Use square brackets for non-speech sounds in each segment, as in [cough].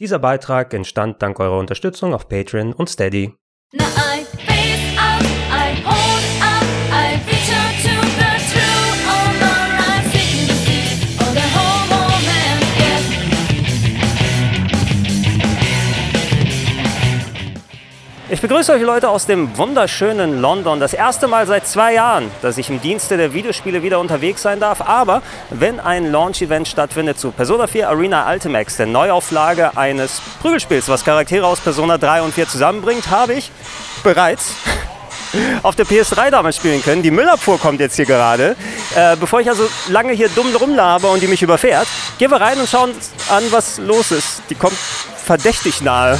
Dieser Beitrag entstand dank eurer Unterstützung auf Patreon und Steady. I Ich begrüße euch Leute aus dem wunderschönen London. Das erste Mal seit zwei Jahren, dass ich im Dienste der Videospiele wieder unterwegs sein darf. Aber wenn ein Launch-Event stattfindet zu Persona 4 Arena Ultimax, der Neuauflage eines Prügelspiels, was Charaktere aus Persona 3 und 4 zusammenbringt, habe ich bereits [laughs] auf der PS3 damals spielen können. Die Müllabfuhr kommt jetzt hier gerade. Äh, bevor ich also lange hier dumm rumlaber und die mich überfährt, gehen wir rein und schauen an, was los ist. Die kommt verdächtig nahe.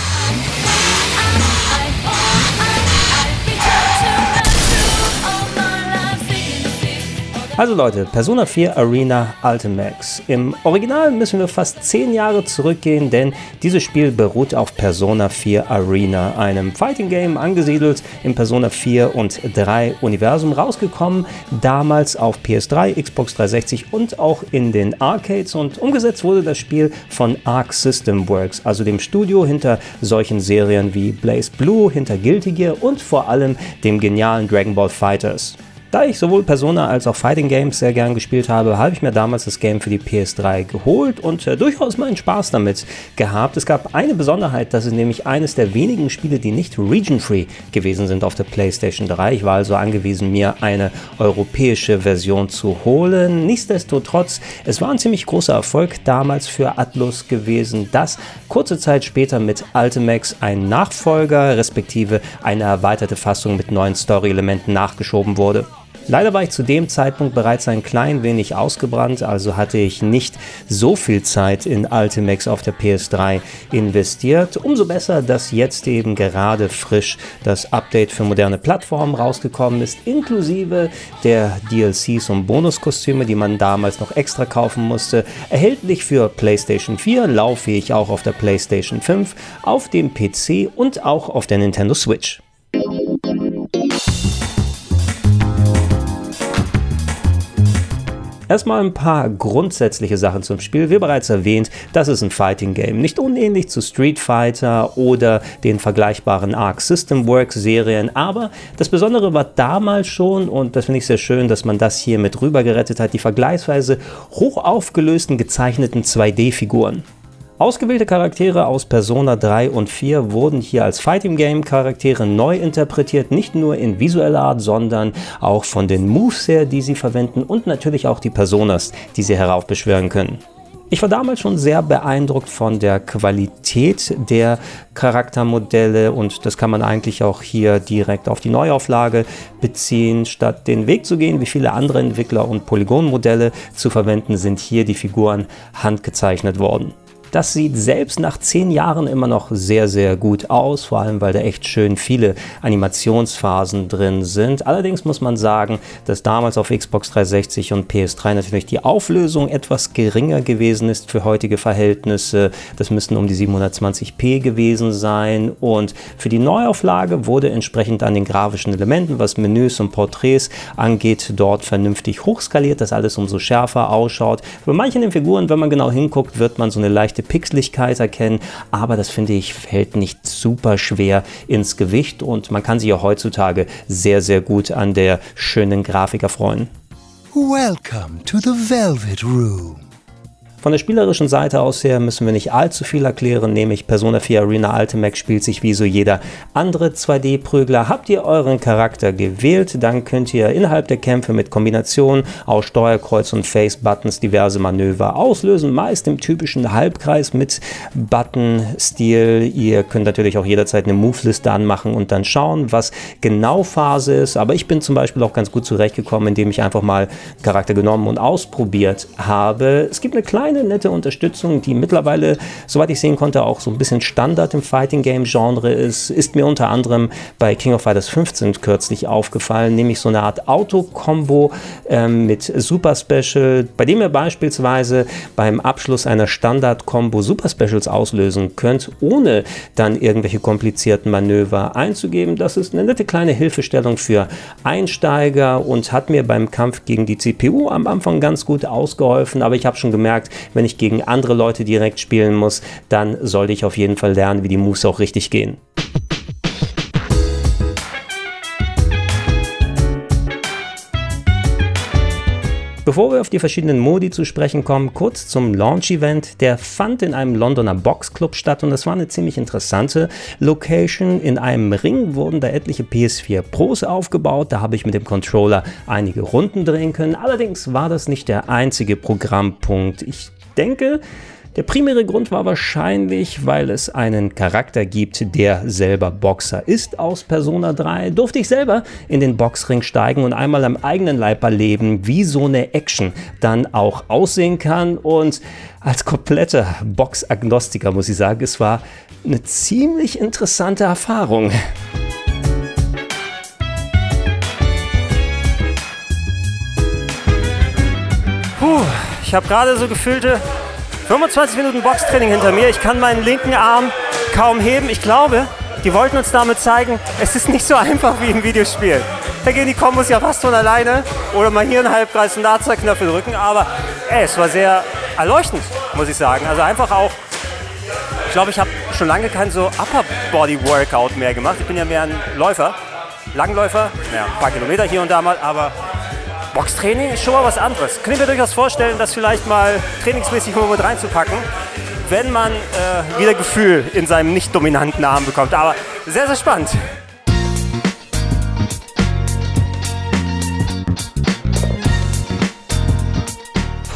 Also Leute, Persona 4 Arena Ultimax. Im Original müssen wir fast 10 Jahre zurückgehen, denn dieses Spiel beruht auf Persona 4 Arena, einem Fighting Game angesiedelt im Persona 4 und 3 Universum, rausgekommen damals auf PS3, Xbox 360 und auch in den Arcades und umgesetzt wurde das Spiel von Arc System Works, also dem Studio hinter solchen Serien wie Blaze Blue, hinter Guilty Gear und vor allem dem genialen Dragon Ball Fighters. Da ich sowohl Persona als auch Fighting Games sehr gern gespielt habe, habe ich mir damals das Game für die PS3 geholt und äh, durchaus meinen Spaß damit gehabt. Es gab eine Besonderheit, das ist nämlich eines der wenigen Spiele, die nicht region-free gewesen sind auf der PlayStation 3. Ich war also angewiesen, mir eine europäische Version zu holen. Nichtsdestotrotz, es war ein ziemlich großer Erfolg damals für Atlus gewesen, dass kurze Zeit später mit Ultimax ein Nachfolger respektive eine erweiterte Fassung mit neuen Story-Elementen nachgeschoben wurde. Leider war ich zu dem Zeitpunkt bereits ein klein wenig ausgebrannt, also hatte ich nicht so viel Zeit in Ultimax auf der PS3 investiert. Umso besser, dass jetzt eben gerade frisch das Update für moderne Plattformen rausgekommen ist, inklusive der DLCs und Bonuskostüme, die man damals noch extra kaufen musste. Erhältlich für PlayStation 4, lauffähig auch auf der PlayStation 5, auf dem PC und auch auf der Nintendo Switch. Erstmal ein paar grundsätzliche Sachen zum Spiel. Wie bereits erwähnt, das ist ein Fighting Game. Nicht unähnlich zu Street Fighter oder den vergleichbaren Arc System Works Serien, aber das Besondere war damals schon, und das finde ich sehr schön, dass man das hier mit rüber gerettet hat, die vergleichsweise hoch aufgelösten gezeichneten 2D-Figuren. Ausgewählte Charaktere aus Persona 3 und 4 wurden hier als Fighting Game Charaktere neu interpretiert, nicht nur in visueller Art, sondern auch von den Moves her, die sie verwenden und natürlich auch die Personas, die sie heraufbeschwören können. Ich war damals schon sehr beeindruckt von der Qualität der Charaktermodelle und das kann man eigentlich auch hier direkt auf die Neuauflage beziehen. Statt den Weg zu gehen, wie viele andere Entwickler und Polygonmodelle zu verwenden, sind hier die Figuren handgezeichnet worden. Das sieht selbst nach zehn Jahren immer noch sehr, sehr gut aus, vor allem weil da echt schön viele Animationsphasen drin sind. Allerdings muss man sagen, dass damals auf Xbox 360 und PS3 natürlich die Auflösung etwas geringer gewesen ist für heutige Verhältnisse. Das müssten um die 720p gewesen sein und für die Neuauflage wurde entsprechend an den grafischen Elementen, was Menüs und Porträts angeht, dort vernünftig hochskaliert, dass alles umso schärfer ausschaut. Bei manchen den Figuren, wenn man genau hinguckt, wird man so eine leichte Pixeligkeit erkennen, aber das finde ich fällt nicht super schwer ins Gewicht und man kann sich auch heutzutage sehr, sehr gut an der schönen Grafik erfreuen. Welcome to the Velvet Room. Von der spielerischen Seite aus her müssen wir nicht allzu viel erklären, nämlich Persona 4 Arena Ultimax spielt sich wie so jeder andere 2D-Prügler. Habt ihr euren Charakter gewählt, dann könnt ihr innerhalb der Kämpfe mit Kombinationen aus Steuerkreuz und Face-Buttons diverse Manöver auslösen, meist im typischen Halbkreis mit Button-Stil. Ihr könnt natürlich auch jederzeit eine Move-Liste anmachen und dann schauen, was genau Phase ist, aber ich bin zum Beispiel auch ganz gut zurechtgekommen, indem ich einfach mal einen Charakter genommen und ausprobiert habe. Es gibt eine kleine kleine, nette Unterstützung, die mittlerweile, soweit ich sehen konnte, auch so ein bisschen Standard im Fighting Game Genre ist, ist mir unter anderem bei King of Fighters 15 kürzlich aufgefallen, nämlich so eine Art Auto-Kombo ähm, mit Super Special, bei dem ihr beispielsweise beim Abschluss einer Standard-Kombo Super Specials auslösen könnt, ohne dann irgendwelche komplizierten Manöver einzugeben. Das ist eine nette kleine Hilfestellung für Einsteiger und hat mir beim Kampf gegen die CPU am Anfang ganz gut ausgeholfen, aber ich habe schon gemerkt, wenn ich gegen andere Leute direkt spielen muss, dann sollte ich auf jeden Fall lernen, wie die Moves auch richtig gehen. Bevor wir auf die verschiedenen Modi zu sprechen kommen, kurz zum Launch-Event. Der fand in einem Londoner Boxclub statt und das war eine ziemlich interessante Location. In einem Ring wurden da etliche PS4 Pros aufgebaut. Da habe ich mit dem Controller einige Runden drehen können. Allerdings war das nicht der einzige Programmpunkt. Ich denke, der primäre Grund war wahrscheinlich, weil es einen Charakter gibt, der selber Boxer ist aus Persona 3. Durfte ich selber in den Boxring steigen und einmal am eigenen Leib erleben, wie so eine Action dann auch aussehen kann. Und als kompletter Boxagnostiker muss ich sagen, es war eine ziemlich interessante Erfahrung. Puh, ich habe gerade so gefühlte 25 Minuten Boxtraining hinter mir. Ich kann meinen linken Arm kaum heben. Ich glaube, die wollten uns damit zeigen, es ist nicht so einfach wie im Videospiel. Da gehen die Kombos ja fast von alleine. Oder mal hier einen Halbkreis, einen da zwei Knöpfe drücken. Aber ey, es war sehr erleuchtend, muss ich sagen. Also einfach auch, ich glaube, ich habe schon lange kein so Upper Body Workout mehr gemacht. Ich bin ja mehr ein Läufer, Langläufer, ja, ein paar Kilometer hier und da mal, aber Boxtraining ist schon mal was anderes. Kann ich mir durchaus vorstellen, das vielleicht mal trainingsmäßig mal mit reinzupacken, wenn man äh, wieder Gefühl in seinem nicht dominanten Arm bekommt. Aber sehr, sehr spannend.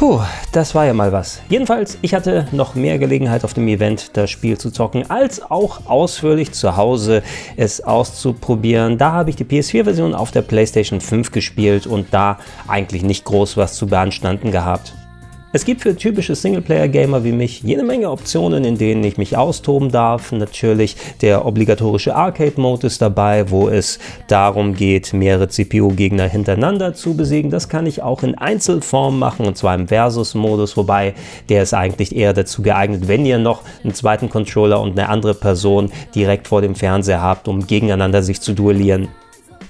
Puh, das war ja mal was. Jedenfalls, ich hatte noch mehr Gelegenheit auf dem Event das Spiel zu zocken, als auch ausführlich zu Hause es auszuprobieren. Da habe ich die PS4-Version auf der PlayStation 5 gespielt und da eigentlich nicht groß was zu beanstanden gehabt. Es gibt für typische Singleplayer-Gamer wie mich jede Menge Optionen, in denen ich mich austoben darf. Natürlich der obligatorische Arcade-Mode ist dabei, wo es darum geht, mehrere CPU-Gegner hintereinander zu besiegen. Das kann ich auch in Einzelform machen und zwar im Versus-Modus, wobei der ist eigentlich eher dazu geeignet, wenn ihr noch einen zweiten Controller und eine andere Person direkt vor dem Fernseher habt, um gegeneinander sich zu duellieren.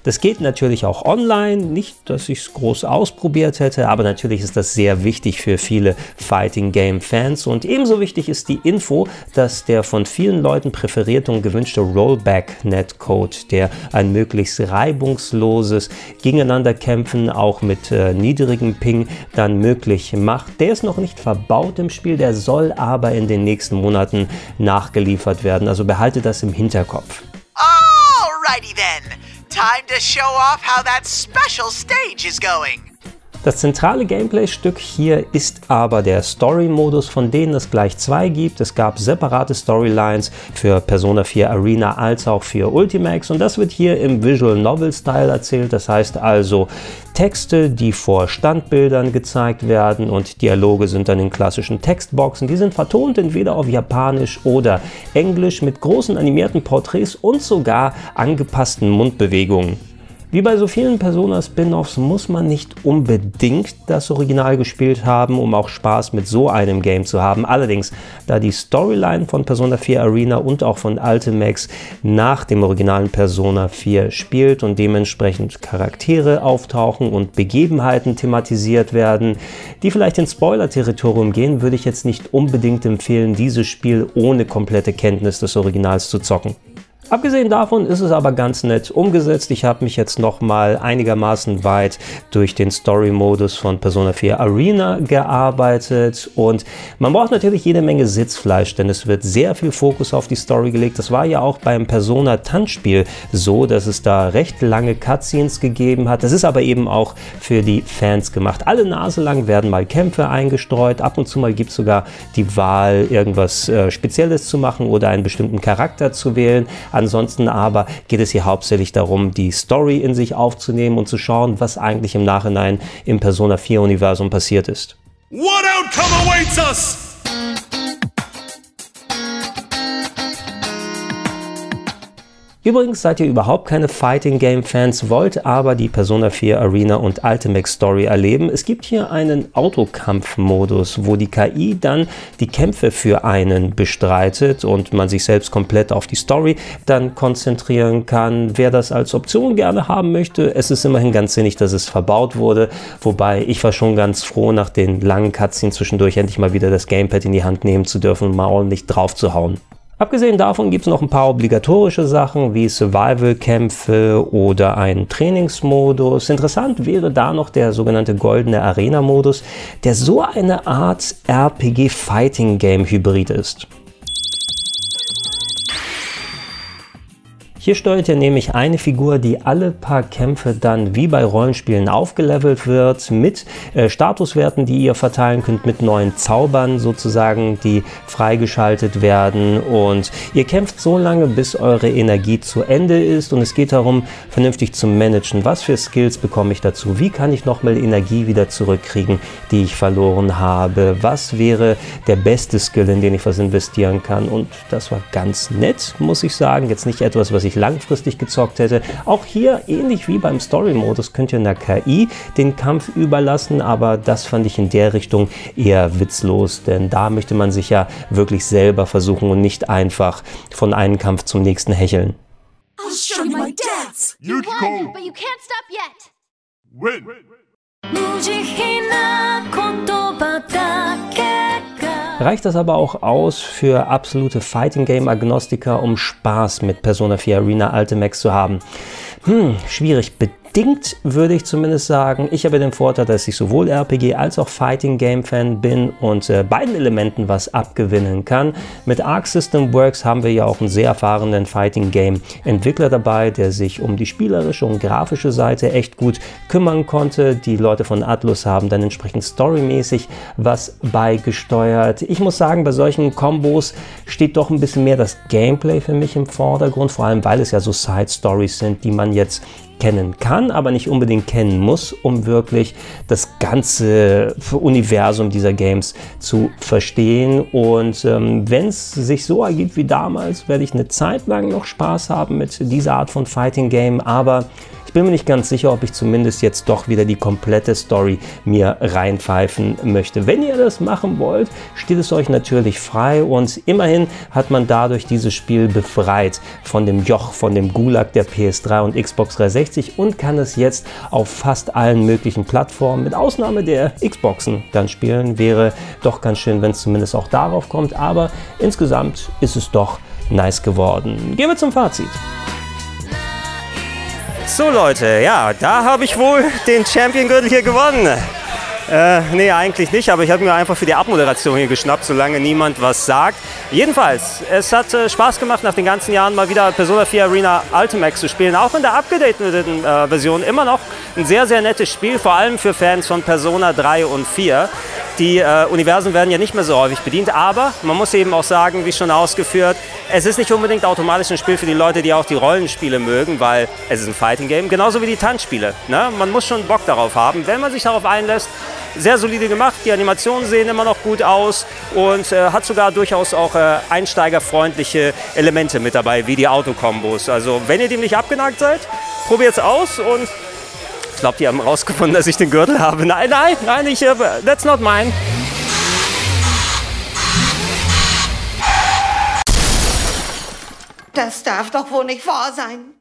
Das geht natürlich auch online, nicht, dass ich es groß ausprobiert hätte, aber natürlich ist das sehr wichtig für viele Fighting Game Fans und ebenso wichtig ist die Info, dass der von vielen Leuten präferierte und gewünschte Rollback Netcode, der ein möglichst reibungsloses Gegeneinanderkämpfen auch mit äh, niedrigem Ping dann möglich macht, der ist noch nicht verbaut im Spiel, der soll aber in den nächsten Monaten nachgeliefert werden. Also behalte das im Hinterkopf. Alrighty then. Time to show off how that special stage is going. Das zentrale Gameplay-Stück hier ist aber der Story-Modus, von denen es gleich zwei gibt. Es gab separate Storylines für Persona 4 Arena als auch für Ultimax und das wird hier im Visual Novel-Style erzählt. Das heißt also Texte, die vor Standbildern gezeigt werden und Dialoge sind dann in klassischen Textboxen. Die sind vertont entweder auf Japanisch oder Englisch mit großen animierten Porträts und sogar angepassten Mundbewegungen. Wie bei so vielen Persona-Spin-Offs muss man nicht unbedingt das Original gespielt haben, um auch Spaß mit so einem Game zu haben. Allerdings, da die Storyline von Persona 4 Arena und auch von Ultimax nach dem originalen Persona 4 spielt und dementsprechend Charaktere auftauchen und Begebenheiten thematisiert werden, die vielleicht ins Spoiler-Territorium gehen, würde ich jetzt nicht unbedingt empfehlen, dieses Spiel ohne komplette Kenntnis des Originals zu zocken. Abgesehen davon ist es aber ganz nett umgesetzt. Ich habe mich jetzt noch mal einigermaßen weit durch den Story-Modus von Persona 4 Arena gearbeitet und man braucht natürlich jede Menge Sitzfleisch, denn es wird sehr viel Fokus auf die Story gelegt. Das war ja auch beim Persona Tanzspiel so, dass es da recht lange Cutscenes gegeben hat. Das ist aber eben auch für die Fans gemacht. Alle Nase lang werden mal Kämpfe eingestreut. Ab und zu mal gibt es sogar die Wahl, irgendwas äh, Spezielles zu machen oder einen bestimmten Charakter zu wählen. Ansonsten aber geht es hier hauptsächlich darum, die Story in sich aufzunehmen und zu schauen, was eigentlich im Nachhinein im Persona 4 Universum passiert ist. What outcome awaits us? Übrigens seid ihr überhaupt keine Fighting Game Fans, wollt aber die Persona 4 Arena und Ultimate Story erleben. Es gibt hier einen Autokampfmodus, wo die KI dann die Kämpfe für einen bestreitet und man sich selbst komplett auf die Story dann konzentrieren kann. Wer das als Option gerne haben möchte, es ist immerhin ganz sinnig, dass es verbaut wurde. Wobei ich war schon ganz froh, nach den langen Cutscenes zwischendurch endlich mal wieder das Gamepad in die Hand nehmen zu dürfen und mal ordentlich drauf zu hauen. Abgesehen davon gibt es noch ein paar obligatorische Sachen wie Survival-Kämpfe oder einen Trainingsmodus. Interessant wäre da noch der sogenannte goldene Arena-Modus, der so eine Art RPG-Fighting-Game-Hybrid ist. Hier steuert ihr nämlich eine Figur, die alle paar Kämpfe dann wie bei Rollenspielen aufgelevelt wird, mit äh, Statuswerten, die ihr verteilen könnt, mit neuen Zaubern sozusagen, die freigeschaltet werden. Und ihr kämpft so lange, bis eure Energie zu Ende ist. Und es geht darum, vernünftig zu managen. Was für Skills bekomme ich dazu? Wie kann ich nochmal Energie wieder zurückkriegen, die ich verloren habe? Was wäre der beste Skill, in den ich was investieren kann? Und das war ganz nett, muss ich sagen. Jetzt nicht etwas, was ich langfristig gezockt hätte. Auch hier, ähnlich wie beim Story-Modus, könnt ihr einer KI den Kampf überlassen, aber das fand ich in der Richtung eher witzlos, denn da möchte man sich ja wirklich selber versuchen und nicht einfach von einem Kampf zum nächsten hecheln. I'll show you my dance. You won, but you can't stop yet. Win. Reicht das aber auch aus für absolute Fighting Game Agnostiker, um Spaß mit Persona 4 Arena Ultimax zu haben? Hm, schwierig. Bedingt würde ich zumindest sagen. Ich habe den Vorteil, dass ich sowohl RPG als auch Fighting Game Fan bin und äh, beiden Elementen was abgewinnen kann. Mit Arc System Works haben wir ja auch einen sehr erfahrenen Fighting Game Entwickler dabei, der sich um die spielerische und grafische Seite echt gut kümmern konnte. Die Leute von Atlus haben dann entsprechend storymäßig was beigesteuert. Ich muss sagen, bei solchen Kombos steht doch ein bisschen mehr das Gameplay für mich im Vordergrund, vor allem weil es ja so Side Stories sind, die man jetzt kennen kann, aber nicht unbedingt kennen muss, um wirklich das ganze Universum dieser Games zu verstehen. Und ähm, wenn es sich so ergibt wie damals, werde ich eine Zeit lang noch Spaß haben mit dieser Art von Fighting Game, aber bin mir nicht ganz sicher, ob ich zumindest jetzt doch wieder die komplette Story mir reinpfeifen möchte. Wenn ihr das machen wollt, steht es euch natürlich frei und immerhin hat man dadurch dieses Spiel befreit von dem Joch, von dem Gulag der PS3 und Xbox 360 und kann es jetzt auf fast allen möglichen Plattformen, mit Ausnahme der Xboxen, dann spielen. Wäre doch ganz schön, wenn es zumindest auch darauf kommt, aber insgesamt ist es doch nice geworden. Gehen wir zum Fazit. So Leute, ja, da habe ich wohl den Champion-Gürtel hier gewonnen. Äh, nee, eigentlich nicht, aber ich habe mir einfach für die Abmoderation hier geschnappt, solange niemand was sagt. Jedenfalls, es hat äh, Spaß gemacht, nach den ganzen Jahren mal wieder Persona 4 Arena Ultimax zu spielen. Auch in der abgedateten äh, Version immer noch ein sehr, sehr nettes Spiel, vor allem für Fans von Persona 3 und 4. Die äh, Universen werden ja nicht mehr so häufig bedient, aber man muss eben auch sagen, wie schon ausgeführt, es ist nicht unbedingt automatisch ein Spiel für die Leute, die auch die Rollenspiele mögen, weil es ist ein Fighting Game, genauso wie die Tanzspiele. Ne? Man muss schon Bock darauf haben, wenn man sich darauf einlässt. Sehr solide gemacht, die Animationen sehen immer noch gut aus und äh, hat sogar durchaus auch äh, einsteigerfreundliche Elemente mit dabei, wie die Autokombos. Also wenn ihr dem nicht abgeneigt seid, probiert es aus und glaube, die haben rausgefunden, dass ich den Gürtel habe. Nein, nein, nein, ich, äh, that's not mine. Das darf doch wohl nicht wahr sein.